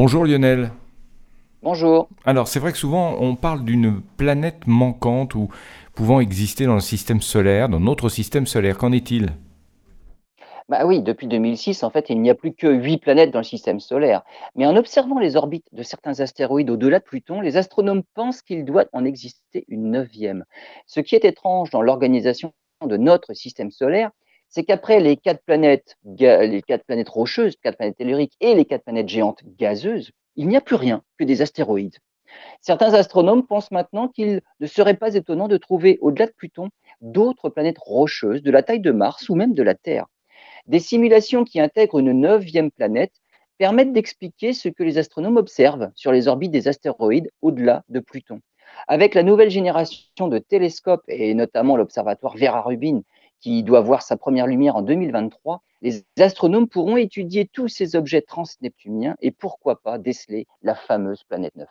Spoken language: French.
Bonjour Lionel. Bonjour. Alors c'est vrai que souvent on parle d'une planète manquante ou pouvant exister dans le système solaire, dans notre système solaire. Qu'en est-il? Bah oui, depuis 2006, en fait, il n'y a plus que huit planètes dans le système solaire. Mais en observant les orbites de certains astéroïdes au-delà de Pluton, les astronomes pensent qu'il doit en exister une neuvième. Ce qui est étrange dans l'organisation de notre système solaire, c'est qu'après les quatre planètes, les rocheuses, quatre planètes telluriques et les quatre planètes géantes gazeuses, il n'y a plus rien que des astéroïdes. Certains astronomes pensent maintenant qu'il ne serait pas étonnant de trouver au-delà de Pluton d'autres planètes rocheuses de la taille de Mars ou même de la Terre. Des simulations qui intègrent une neuvième planète permettent d'expliquer ce que les astronomes observent sur les orbites des astéroïdes au-delà de Pluton. Avec la nouvelle génération de télescopes et notamment l'observatoire Vera Rubin qui doit voir sa première lumière en 2023, les astronomes pourront étudier tous ces objets transneptuniens et pourquoi pas déceler la fameuse planète 9.